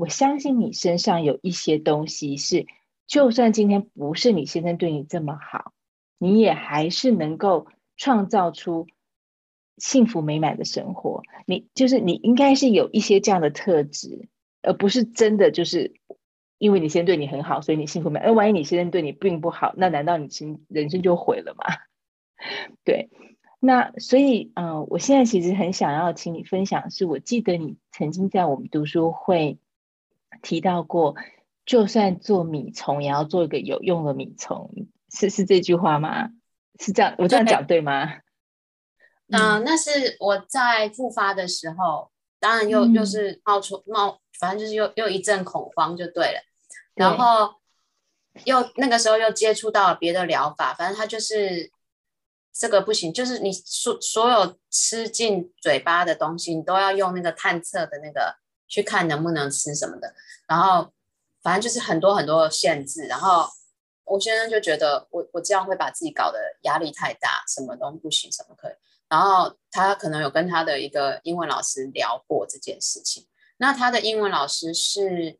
我相信你身上有一些东西是，就算今天不是你先生对你这么好，你也还是能够创造出幸福美满的生活。你就是你应该是有一些这样的特质，而不是真的就是因为你先对你很好，所以你幸福美满。而万一你先生对你并不好，那难道你人人生就毁了吗？对。那所以，嗯、我现在其实很想要请你分享，是我记得你曾经在我们读书会提到过，就算做米虫，也要做一个有用的米虫，是是这句话吗？是这样，我这样讲对吗？嗯、呃，那是我在复发的时候，当然又、嗯、又是冒出冒，反正就是又又一阵恐慌就对了，然后又那个时候又接触到了别的疗法，反正他就是。这个不行，就是你所所有吃进嘴巴的东西，你都要用那个探测的那个去看能不能吃什么的。然后反正就是很多很多的限制。然后我先生就觉得我我这样会把自己搞得压力太大，什么都不行，什么可以。然后他可能有跟他的一个英文老师聊过这件事情。那他的英文老师是，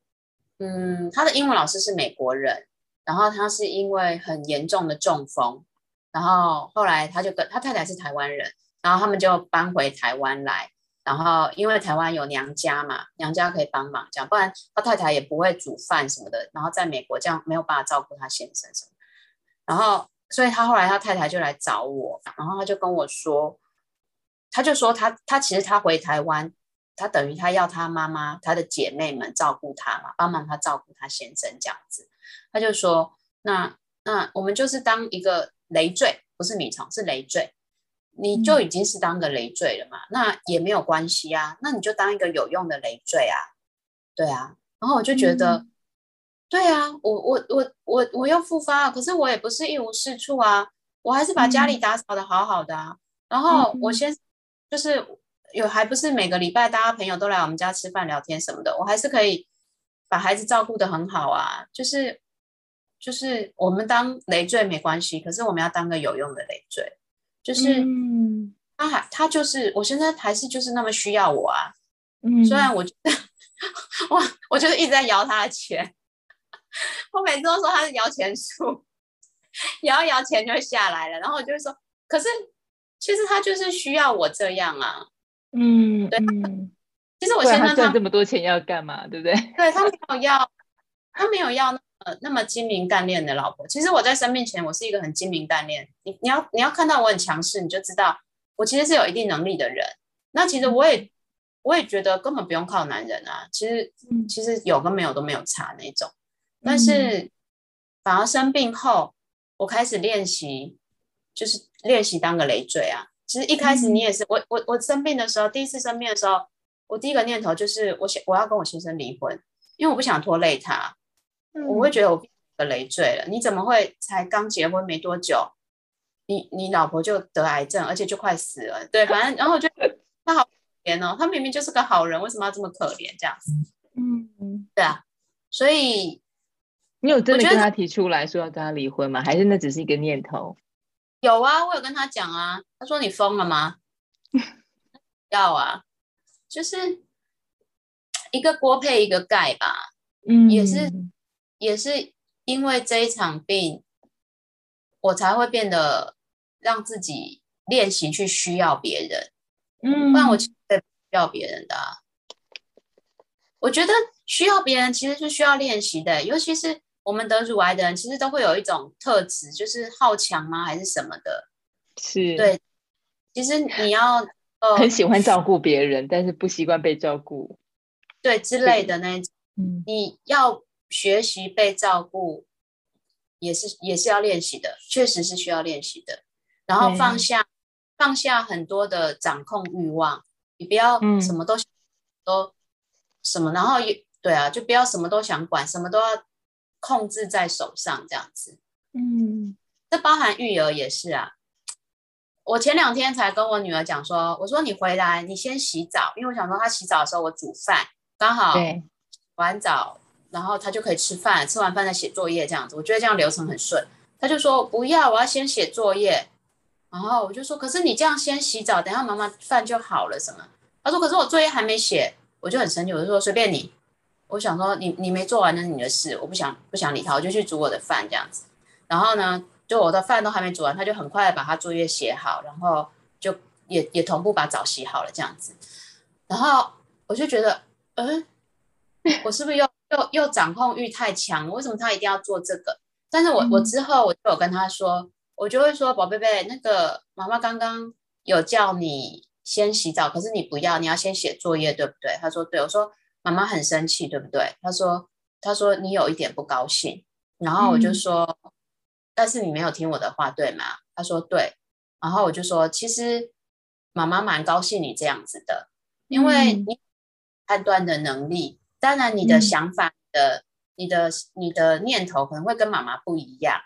嗯，他的英文老师是美国人，然后他是因为很严重的中风。然后后来他就跟他太太是台湾人，然后他们就搬回台湾来。然后因为台湾有娘家嘛，娘家可以帮忙这样，不然他太太也不会煮饭什么的。然后在美国这样没有办法照顾他先生什么。然后所以他后来他太太就来找我，然后他就跟我说，他就说他他其实他回台湾，他等于他要他妈妈他的姐妹们照顾他嘛，帮忙他照顾他先生这样子。他就说那那我们就是当一个。累赘不是米虫，是累赘，你就已经是当个累赘了嘛，嗯、那也没有关系啊，那你就当一个有用的累赘啊，对啊，然后我就觉得，嗯、对啊，我我我我我又复发了，可是我也不是一无是处啊，我还是把家里打扫的好好的啊，嗯、然后我先就是有还不是每个礼拜大家朋友都来我们家吃饭聊天什么的，我还是可以把孩子照顾的很好啊，就是。就是我们当累赘没关系，可是我们要当个有用的累赘。就是，嗯、他还他就是，我现在还是就是那么需要我啊。嗯，虽然我觉得，哇，我就是一直在摇他的钱，我每次都说他是摇钱树，摇一摇钱就会下来了。然后我就会说，可是其实他就是需要我这样啊。嗯，对。其实我现在赚这么多钱要干嘛？对不对？对，他没有要，他没有要。呃，那么精明干练的老婆，其实我在生病前，我是一个很精明干练。你你要你要看到我很强势，你就知道我其实是有一定能力的人。那其实我也我也觉得根本不用靠男人啊，其实其实有跟没有都没有差那种。但是反而生病后，我开始练习，就是练习当个累赘啊。其实一开始你也是，我我我生病的时候，第一次生病的时候，我第一个念头就是我想我要跟我先生离婚，因为我不想拖累他。我会觉得我变个累赘了。你怎么会才刚结婚没多久，你你老婆就得癌症，而且就快死了？对，反正然后我觉得 他好可怜哦，他明明就是个好人，为什么要这么可怜？这样子，嗯，对啊。所以你有真的跟他提出来说要跟他离婚吗？还是那只是一个念头？有啊，我有跟他讲啊。他说你疯了吗？要啊，就是一个锅配一个盖吧。嗯，也是。也是因为这一场病，我才会变得让自己练习去需要别人。嗯，不然我其实不需要别人的啊。我觉得需要别人其实是需要练习的，尤其是我们得乳癌的人，其实都会有一种特质，就是好强吗？还是什么的？是，对。其实你要 呃很喜欢照顾别人，但是不习惯被照顾，对之类的那种。嗯，你要。学习被照顾也是也是要练习的，确实是需要练习的。然后放下放下很多的掌控欲望，你不要什么都、嗯、都什么，然后也对啊，就不要什么都想管，什么都要控制在手上这样子。嗯，这包含育儿也是啊。我前两天才跟我女儿讲说，我说你回来，你先洗澡，因为我想说她洗澡的时候我煮饭，刚好完澡。然后他就可以吃饭，吃完饭再写作业这样子，我觉得这样流程很顺。他就说不要，我要先写作业。然后我就说，可是你这样先洗澡，等下妈妈饭就好了什么？他说，可是我作业还没写，我就很生气，我就说随便你，我想说你你没做完那是你的事，我不想不想理他，我就去煮我的饭这样子。然后呢，就我的饭都还没煮完，他就很快把他作业写好，然后就也也同步把澡洗好了这样子。然后我就觉得，嗯，我是不是又又又掌控欲太强？为什么他一定要做这个？但是我我之后我就有跟他说，我就会说，宝贝贝，那个妈妈刚刚有叫你先洗澡，可是你不要，你要先写作业，对不对？他说对，我说妈妈很生气，对不对？他说他说你有一点不高兴，然后我就说，嗯、但是你没有听我的话，对吗？他说对，然后我就说，其实妈妈蛮高兴你这样子的，因为你判断的能力，当然你的想法的。嗯你的你的念头可能会跟妈妈不一样，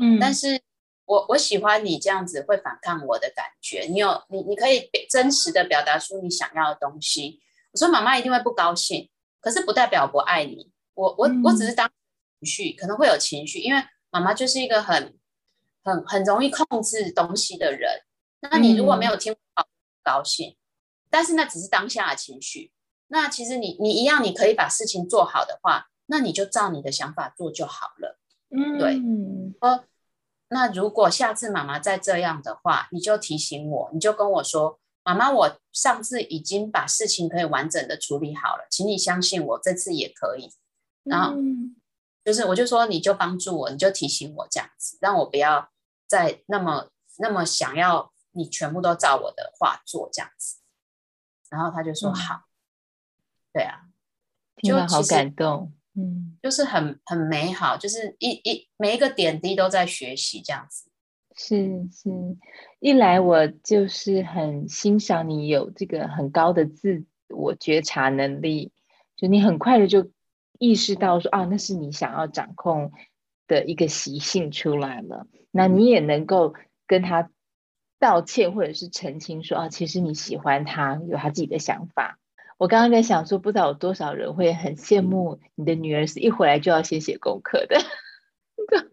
嗯，但是我我喜欢你这样子会反抗我的感觉。你有你你可以真实的表达出你想要的东西。我说妈妈一定会不高兴，可是不代表我不爱你。我我我只是当情绪可能会有情绪，因为妈妈就是一个很很很容易控制东西的人。那你如果没有听好，不高兴，但是那只是当下的情绪。那其实你你一样，你可以把事情做好的话。那你就照你的想法做就好了，嗯，对。哦，那如果下次妈妈再这样的话，你就提醒我，你就跟我说，妈妈，我上次已经把事情可以完整的处理好了，请你相信我，这次也可以。然后就是，我就说，你就帮助我，你就提醒我这样子，让我不要再那么那么想要你全部都照我的话做这样子。然后他就说好，对啊，听了好感动。嗯，就是很很美好，就是一一每一个点滴都在学习这样子。是是，一来我就是很欣赏你有这个很高的自我觉察能力，就你很快的就意识到说啊，那是你想要掌控的一个习性出来了。那你也能够跟他道歉或者是澄清说啊，其实你喜欢他，有他自己的想法。我刚刚在想说，不知道有多少人会很羡慕你的女儿是一回来就要先写功课的。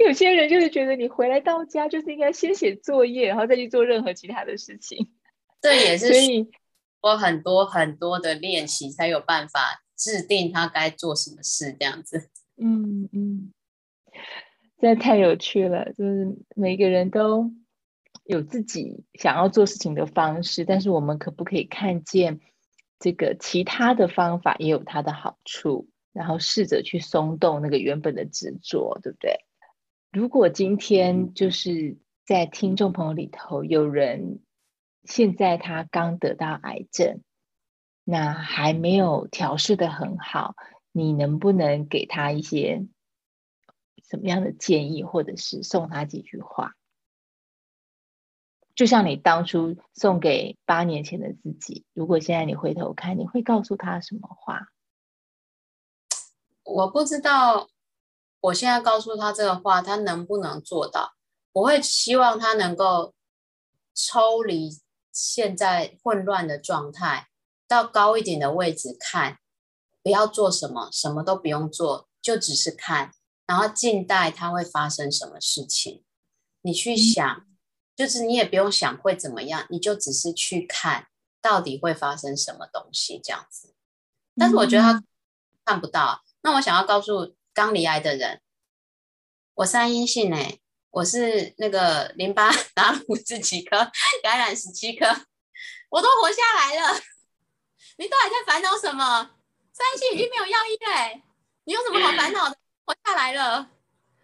有些人就是觉得你回来到家就是应该先写作业，然后再去做任何其他的事情。这也 是所以我很多很多的练习才有办法制定他该做什么事这样子。嗯嗯，真的太有趣了，就是每个人都有自己想要做事情的方式，但是我们可不可以看见？这个其他的方法也有它的好处，然后试着去松动那个原本的执着，对不对？如果今天就是在听众朋友里头有人现在他刚得到癌症，那还没有调试的很好，你能不能给他一些什么样的建议，或者是送他几句话？就像你当初送给八年前的自己，如果现在你回头看，你会告诉他什么话？我不知道，我现在告诉他这个话，他能不能做到？我会希望他能够抽离现在混乱的状态，到高一点的位置看，不要做什么，什么都不用做，就只是看，然后静待他会发生什么事情。你去想。嗯就是你也不用想会怎么样，你就只是去看到底会发生什么东西这样子。但是我觉得他看不到。那我想要告诉刚离癌的人，我三阴性哎、欸，我是那个淋巴拿了五十几颗，感染十七颗，我都活下来了。你到底在烦恼什么？三阴性已经没有药医嘞，你有什么好烦恼的？活下来了。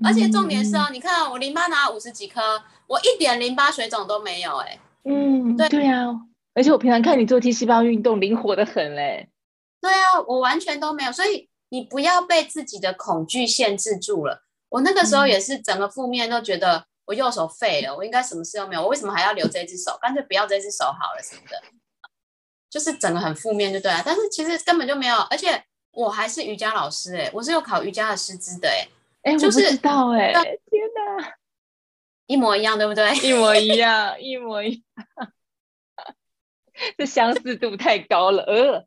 而且重点是哦，你看我淋巴拿了五十几颗，我一点淋巴水肿都没有哎。嗯，对对啊，而且我平常看你做 T 细胞运动，灵活的很嘞。对啊，我完全都没有，所以你不要被自己的恐惧限制住了。我那个时候也是整个负面都觉得我右手废了，我应该什么事都没有，我为什么还要留这只手？干脆不要这只手好了什么的，就是整个很负面就对了。但是其实根本就没有，而且我还是瑜伽老师哎，我是有考瑜伽的师资的哎。哎，就是、我不知道哎、欸，天哪，一模一样，对不对？一模一样，一模一样，这相似度太高了。呃，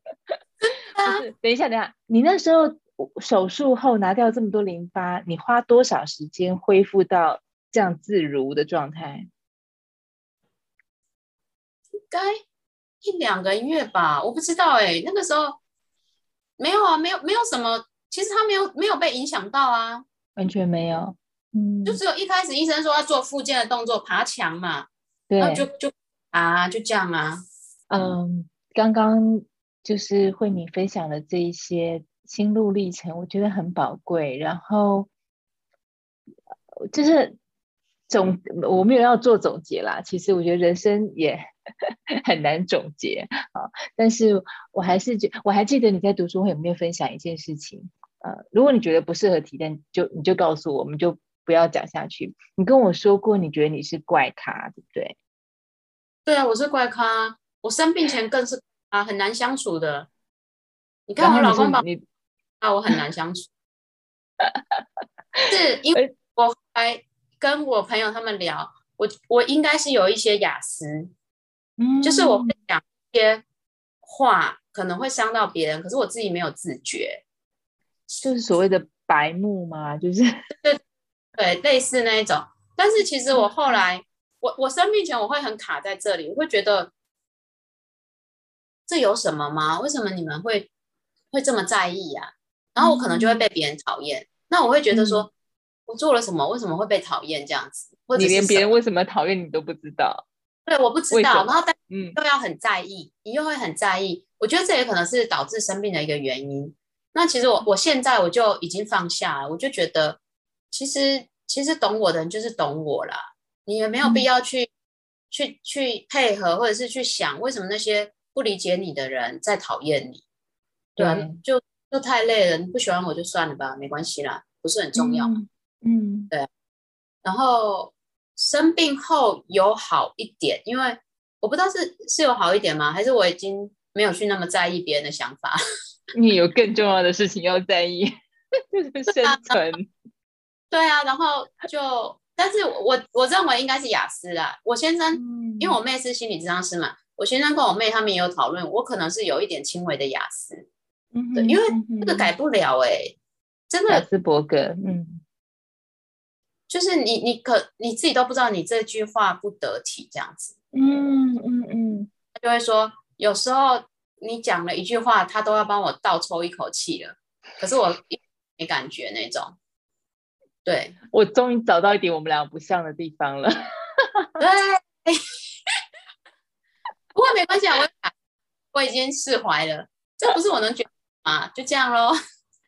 不是，等一下，等一下，你那时候手术后拿掉这么多淋巴，你花多少时间恢复到这样自如的状态？应该一两个月吧，我不知道哎、欸，那个时候没有啊，没有没有什么，其实他没有没有被影响到啊，完全没有，嗯，就只有一开始医生说要做复健的动作，爬墙嘛，对，然后就就啊，就这样啊，嗯，刚刚就是慧敏分享的这一些心路历程，我觉得很宝贵，然后就是。总我没有要做总结啦，其实我觉得人生也 很难总结啊。但是我还是觉，我还记得你在读书会有没有分享一件事情？呃，如果你觉得不适合提，但就你就告诉我，我们就不要讲下去。你跟我说过，你觉得你是怪咖，对不对？对啊，我是怪咖。我生病前更是啊，很难相处的。你看我老公把你啊，我很难相处，是因为我还。跟我朋友他们聊，我我应该是有一些雅斯，嗯，就是我会讲一些话，可能会伤到别人，可是我自己没有自觉，就是所谓的白目嘛，就是对对，类似那一种。但是其实我后来，我我生病前我会很卡在这里，我会觉得这有什么吗？为什么你们会会这么在意呀？然后我可能就会被别人讨厌，嗯，那我会觉得说。嗯我做了什么？为什么会被讨厌这样子？或者你连别人为什么讨厌你都不知道？对，我不知道。然后但嗯，又要很在意，你又会很在意。我觉得这也可能是导致生病的一个原因。那其实我我现在我就已经放下了，我就觉得其实其实懂我的人就是懂我啦。你也没有必要去、嗯、去去配合，或者是去想为什么那些不理解你的人在讨厌你。对啊，就就太累了。你不喜欢我就算了吧，没关系啦，不是很重要。嗯嗯，对。然后生病后有好一点，因为我不知道是是有好一点吗？还是我已经没有去那么在意别人的想法？你有更重要的事情要在意，就是生存。对啊，然后就，但是我我认为应该是雅思啦。我先生，嗯、因为我妹是心理咨商师嘛，我先生跟我妹他们也有讨论，我可能是有一点轻微的雅思。嗯，对，因为这个改不了哎、欸，真的。亚斯伯格，嗯。就是你，你可你自己都不知道你这句话不得体这样子，嗯嗯嗯，他就会说，有时候你讲了一句话，他都要帮我倒抽一口气了，可是我没感觉那种。对，我终于找到一点我们俩不像的地方了。对，不过没关系啊，我我已经释怀了，这不是我能决定啊，就这样喽。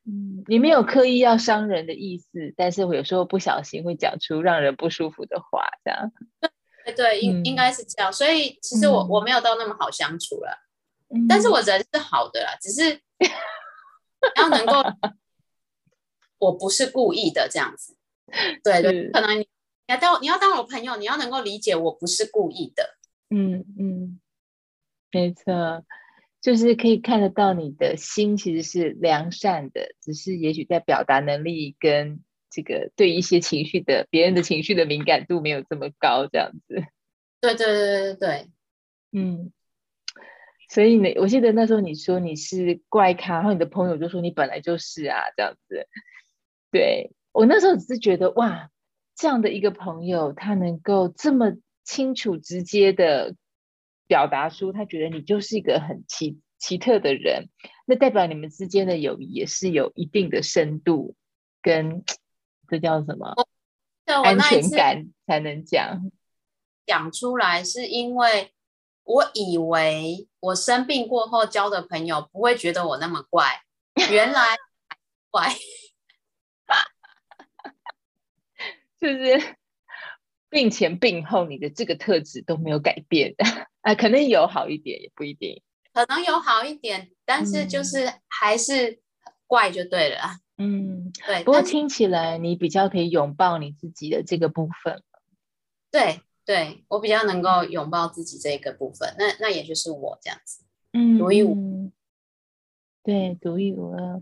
嗯，你没有刻意要伤人的意思，但是我有时候不小心会讲出让人不舒服的话，这样。对对，应、嗯、应该是这样。所以其实我、嗯、我没有到那么好相处了，嗯、但是我人是好的啦，只是 要能够，我不是故意的这样子。对对，可能你要当你要当我朋友，你要能够理解我不是故意的。嗯嗯，没错。就是可以看得到你的心其实是良善的，只是也许在表达能力跟这个对一些情绪的别人的情绪的敏感度没有这么高，这样子。对对对对对，嗯。所以呢，我记得那时候你说你是怪咖，然后你的朋友就说你本来就是啊，这样子。对，我那时候只是觉得哇，这样的一个朋友，他能够这么清楚直接的。表达出他觉得你就是一个很奇奇特的人，那代表你们之间的友谊也是有一定的深度跟这叫什么安全感才能讲讲出来，是因为我以为我生病过后交的朋友不会觉得我那么怪，原来怪，就是病前病后你的这个特质都没有改变。啊，可能有好一点，也不一定。可能有好一点，但是就是还是怪就对了。嗯，对。不过听起来你比较可以拥抱你自己的这个部分。对，对我比较能够拥抱自己这个部分。那那也就是我这样子。嗯，独一无。对，独一无二，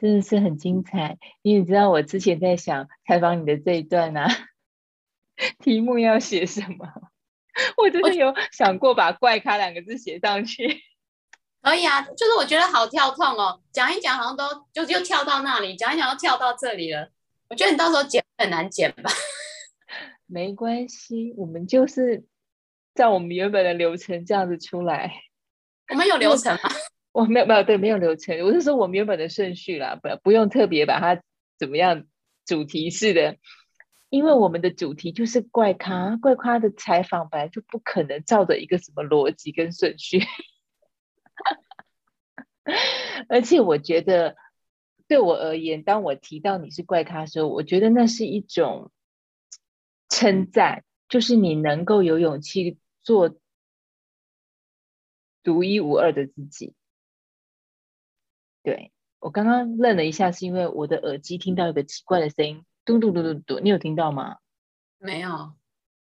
真的是很精彩。你也知道，我之前在想采访你的这一段啊，题目要写什么？我真的有想过把“怪咖”两个字写上去，可以啊，就是我觉得好跳痛哦，讲一讲好像都就又跳到那里，讲一讲又跳到这里了。我觉得你到时候剪很难剪吧？没关系，我们就是照我们原本的流程这样子出来。我们有流程吗？我没有没有对没有流程，我是说我们原本的顺序啦，不不用特别把它怎么样主题式的，因为我们的主题就是怪咖，怪咖的采访本来就不可能照着一个什么逻辑跟顺序，而且我觉得对我而言，当我提到你是怪咖的时候，我觉得那是一种称赞，就是你能够有勇气做独一无二的自己。对，我刚刚愣了一下，是因为我的耳机听到一个奇怪的声音，嘟嘟嘟嘟嘟，你有听到吗？没有。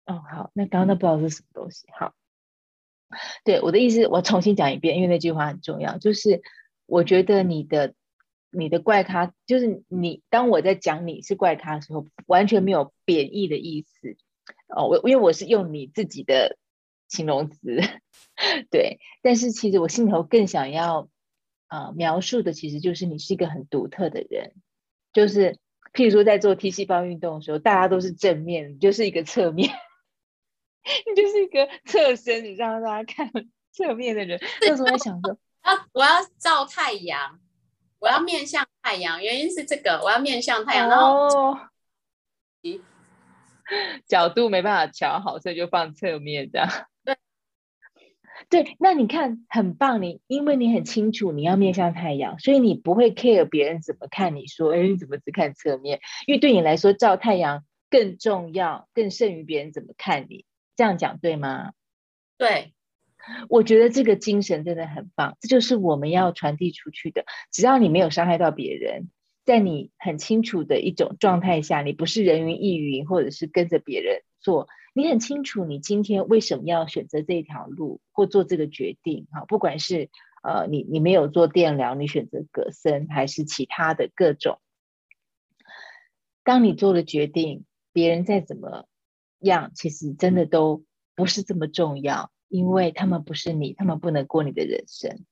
哦，好，那刚刚那不知道是什么东西。好，对，我的意思，我重新讲一遍，因为那句话很重要，就是我觉得你的你的怪咖，就是你当我在讲你是怪咖的时候，完全没有贬义的意思。哦，我因为我是用你自己的形容词，对，但是其实我心头更想要。啊、呃，描述的其实就是你是一个很独特的人，就是譬如说在做 T 细胞运动的时候，大家都是正面，你就是一个侧面，你就是一个侧身，你让大家看侧面的人。那时候在想说，啊，我要照太阳，我要面向太阳，原因是这个，我要面向太阳，哦，角度没办法调好，所以就放侧面这样。对，那你看很棒，你因为你很清楚你要面向太阳，所以你不会 care 别人怎么看你说，哎，你怎么只看侧面？因为对你来说，照太阳更重要，更胜于别人怎么看你。这样讲对吗？对，我觉得这个精神真的很棒，这就是我们要传递出去的。只要你没有伤害到别人，在你很清楚的一种状态下，你不是人云亦云，或者是跟着别人做。你很清楚，你今天为什么要选择这条路或做这个决定？哈，不管是呃，你你没有做电疗，你选择葛森，还是其他的各种。当你做了决定，别人再怎么样，其实真的都不是这么重要，因为他们不是你，他们不能过你的人生，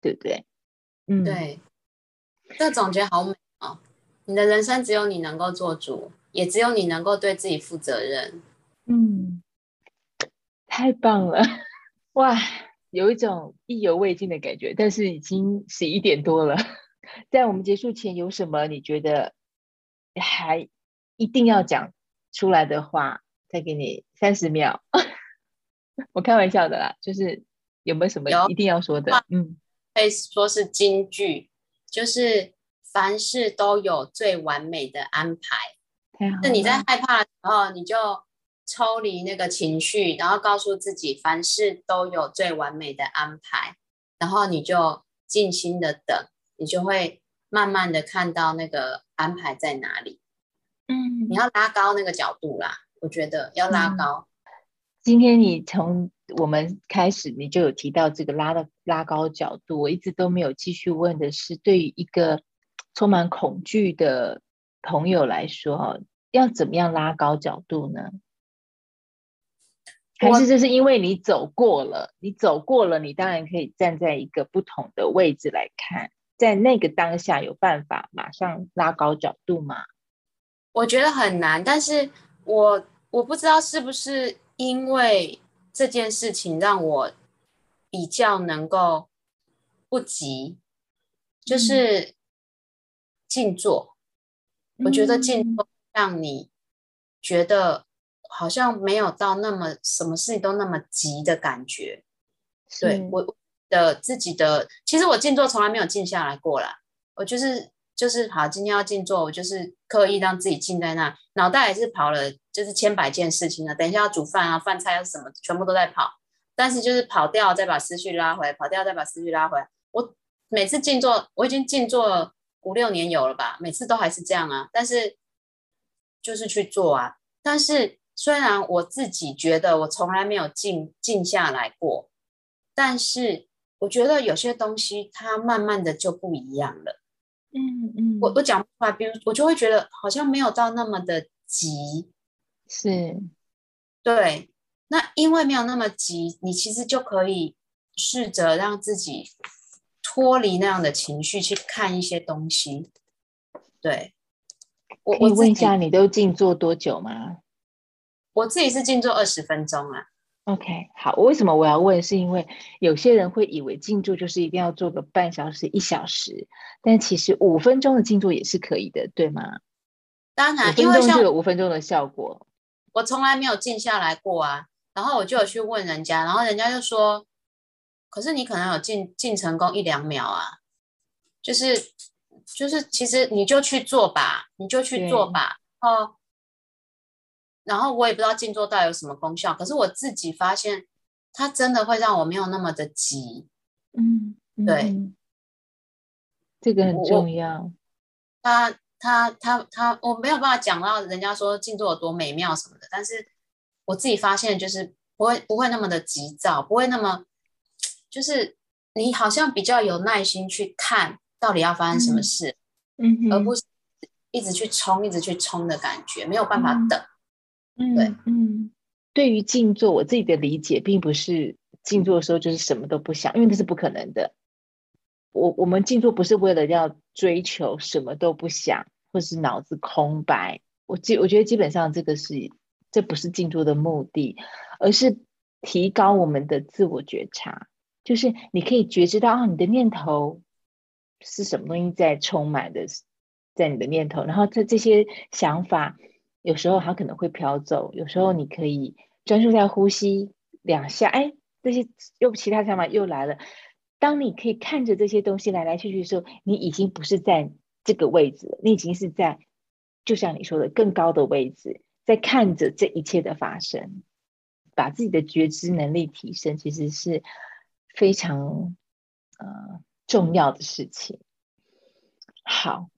对不对？嗯，对。这总结好美哦！你的人生只有你能够做主，也只有你能够对自己负责任。嗯，太棒了，哇，有一种意犹未尽的感觉。但是已经十一点多了，在我们结束前，有什么你觉得还一定要讲出来的话？再给你三十秒。我开玩笑的啦，就是有没有什么一定要说的？嗯，可以说是金句，就是凡事都有最完美的安排。那你在害怕的时候，你就。抽离那个情绪，然后告诉自己，凡事都有最完美的安排，然后你就静心的等，你就会慢慢的看到那个安排在哪里。嗯，你要拉高那个角度啦，我觉得要拉高。嗯，今天你从我们开始，你就有提到这个拉的拉高角度，我一直都没有继续问的是，对于一个充满恐惧的朋友来说，要怎么样拉高角度呢？还是就是因为你走过了，你走过了，你当然可以站在一个不同的位置来看，在那个当下有办法马上拉高角度吗？我觉得很难，但是我我不知道是不是因为这件事情让我比较能够不急，就是静坐。嗯、我觉得静坐让你觉得。好像没有到那么什么事情都那么急的感觉，对我的自己的，其实我静坐从来没有静下来过啦。我就是就是好，今天要静坐，我就是刻意让自己静在那，脑袋也是跑了，就是千百件事情了。等一下要煮饭啊，饭菜要什么，全部都在跑，但是就是跑掉，再把思绪拉回来，跑掉再把思绪拉回来。我每次静坐，我已经静坐五六年有了吧，每次都还是这样啊，但是就是去做啊，但是。虽然我自己觉得我从来没有静静下来过，但是我觉得有些东西它慢慢的就不一样了。嗯嗯，我我讲不出来，比如我就会觉得好像没有到那么的急，是，对。那因为没有那么急，你其实就可以试着让自己脱离那样的情绪去看一些东西。对，我我问一下，你都静坐多久吗？我自己是静坐二十分钟啊，OK，好，我为什么我要问？是因为有些人会以为静坐就是一定要做个半小时、一小时，但其实五分钟的静坐也是可以的，对吗？当然，因为就有五分钟的效果。我从来没有静下来过啊，然后我就有去问人家，然后人家就说：“可是你可能有静静成功一两秒啊，就是就是，其实你就去做吧，你就去做吧。”哦。然后我也不知道静坐到底有什么功效，可是我自己发现，它真的会让我没有那么的急。嗯，对，嗯、这个很重要。他他他他，我没有办法讲到人家说静坐有多美妙什么的，但是我自己发现就是不会不会那么的急躁，不会那么就是你好像比较有耐心去看到底要发生什么事，嗯，嗯，而不是一直去冲一直去冲的感觉，没有办法等。嗯嗯，对，嗯，对于静坐，我自己的理解并不是静坐的时候就是什么都不想，因为那是不可能的。我我们静坐不是为了要追求什么都不想，或是脑子空白。我基我觉得基本上这个是这不是静坐的目的，而是提高我们的自我觉察，就是你可以觉知到啊，你的念头是什么东西在充满的，在你的念头，然后这这些想法。有时候它可能会飘走，有时候你可以专注在呼吸两下，哎，这些又其他想法又来了。当你可以看着这些东西来来去去的时候，你已经不是在这个位置了，你已经是在，就像你说的更高的位置，在看着这一切的发生，把自己的觉知能力提升，其实是非常呃重要的事情。好。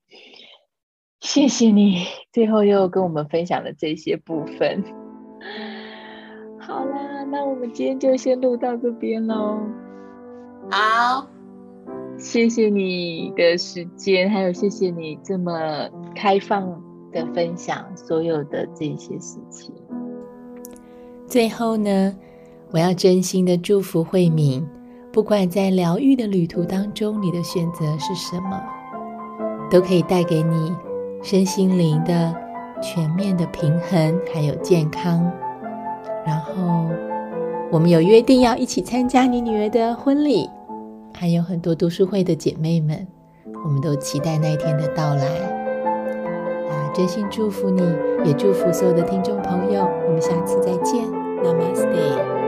谢谢你，最后又跟我们分享了这些部分。好啦，那我们今天就先录到这边喽。好，谢谢你的时间，还有谢谢你这么开放的分享所有的这些事情。最后呢，我要真心的祝福慧敏，不管在疗愈的旅途当中，你的选择是什么，都可以带给你。身心灵的全面的平衡，还有健康。然后，我们有约定要一起参加你女儿的婚礼，还有很多读书会的姐妹们，我们都期待那一天的到来。啊，真心祝福你，也祝福所有的听众朋友。我们下次再见，Namaste。